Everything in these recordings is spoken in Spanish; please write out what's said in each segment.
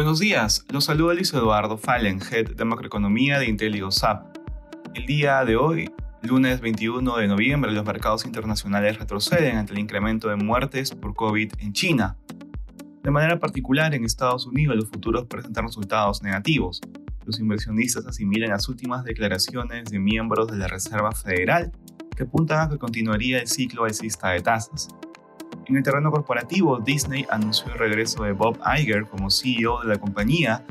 Buenos días, los saluda Luis Eduardo Fallen, Head de Macroeconomía de IntelioSAP. El día de hoy, lunes 21 de noviembre, los mercados internacionales retroceden ante el incremento de muertes por COVID en China. De manera particular, en Estados Unidos los futuros presentan resultados negativos. Los inversionistas asimilan las últimas declaraciones de miembros de la Reserva Federal que apuntan a que continuaría el ciclo alcista de tasas. En el terreno corporativo, Disney anunció el regreso de Bob Iger como CEO de la compañía,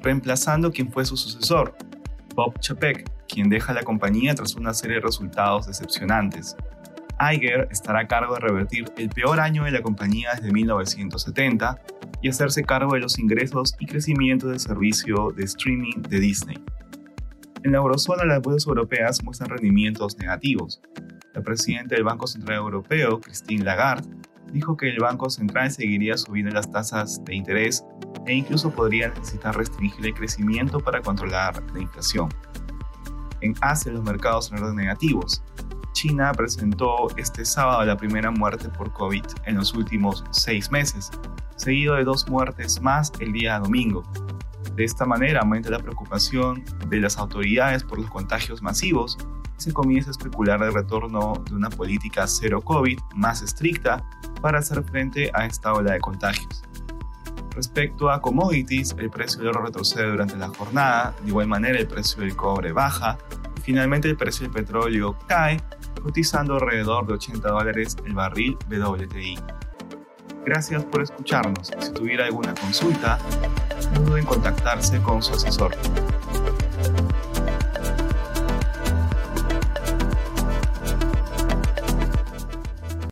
reemplazando quien fue su sucesor, Bob Chapek, quien deja la compañía tras una serie de resultados decepcionantes. Iger estará a cargo de revertir el peor año de la compañía desde 1970 y hacerse cargo de los ingresos y crecimiento del servicio de streaming de Disney. En la eurozona las bolsas europeas muestran rendimientos negativos. La presidenta del Banco Central Europeo, Christine Lagarde, dijo que el Banco Central seguiría subiendo las tasas de interés e incluso podría necesitar restringir el crecimiento para controlar la inflación. En Asia los mercados son negativos. China presentó este sábado la primera muerte por COVID en los últimos seis meses, seguido de dos muertes más el día domingo. De esta manera aumenta la preocupación de las autoridades por los contagios masivos se comienza a especular el retorno de una política cero COVID más estricta para hacer frente a esta ola de contagios. Respecto a commodities, el precio del oro retrocede durante la jornada, de igual manera el precio del cobre baja, finalmente el precio del petróleo cae, cotizando alrededor de 80 dólares el barril WTI. Gracias por escucharnos. Si tuviera alguna consulta, no duden en contactarse con su asesor.